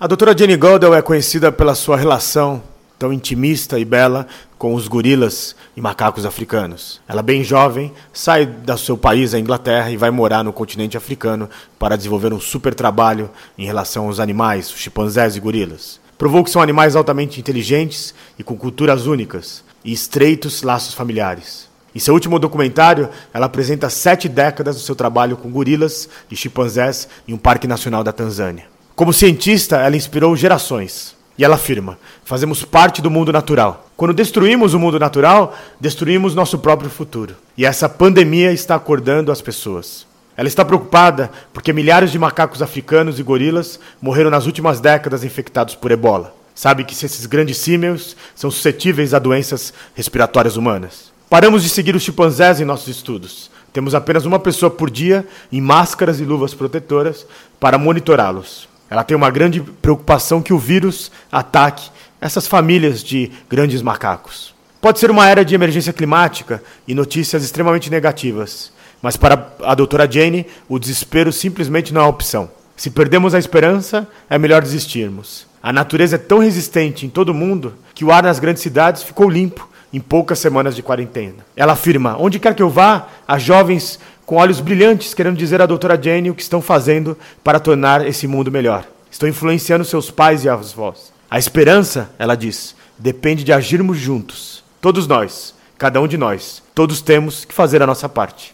A doutora Jenny Goldel é conhecida pela sua relação tão intimista e bela com os gorilas e macacos africanos. Ela, bem jovem, sai do seu país, a Inglaterra, e vai morar no continente africano para desenvolver um super trabalho em relação aos animais, os chimpanzés e gorilas. Provou que são animais altamente inteligentes e com culturas únicas e estreitos laços familiares. Em seu último documentário, ela apresenta sete décadas do seu trabalho com gorilas e chimpanzés em um parque nacional da Tanzânia. Como cientista, ela inspirou gerações. E ela afirma: fazemos parte do mundo natural. Quando destruímos o mundo natural, destruímos nosso próprio futuro. E essa pandemia está acordando as pessoas. Ela está preocupada porque milhares de macacos africanos e gorilas morreram nas últimas décadas infectados por ebola. Sabe que esses grandes símios são suscetíveis a doenças respiratórias humanas. Paramos de seguir os chimpanzés em nossos estudos. Temos apenas uma pessoa por dia em máscaras e luvas protetoras para monitorá-los. Ela tem uma grande preocupação que o vírus ataque essas famílias de grandes macacos. Pode ser uma era de emergência climática e notícias extremamente negativas, mas para a doutora Jane, o desespero simplesmente não é opção. Se perdemos a esperança, é melhor desistirmos. A natureza é tão resistente em todo o mundo que o ar nas grandes cidades ficou limpo em poucas semanas de quarentena. Ela afirma: onde quer que eu vá, há jovens com olhos brilhantes querendo dizer à doutora Jane o que estão fazendo para tornar esse mundo melhor. Estão influenciando seus pais e avós. A esperança, ela diz, depende de agirmos juntos. Todos nós, cada um de nós, todos temos que fazer a nossa parte.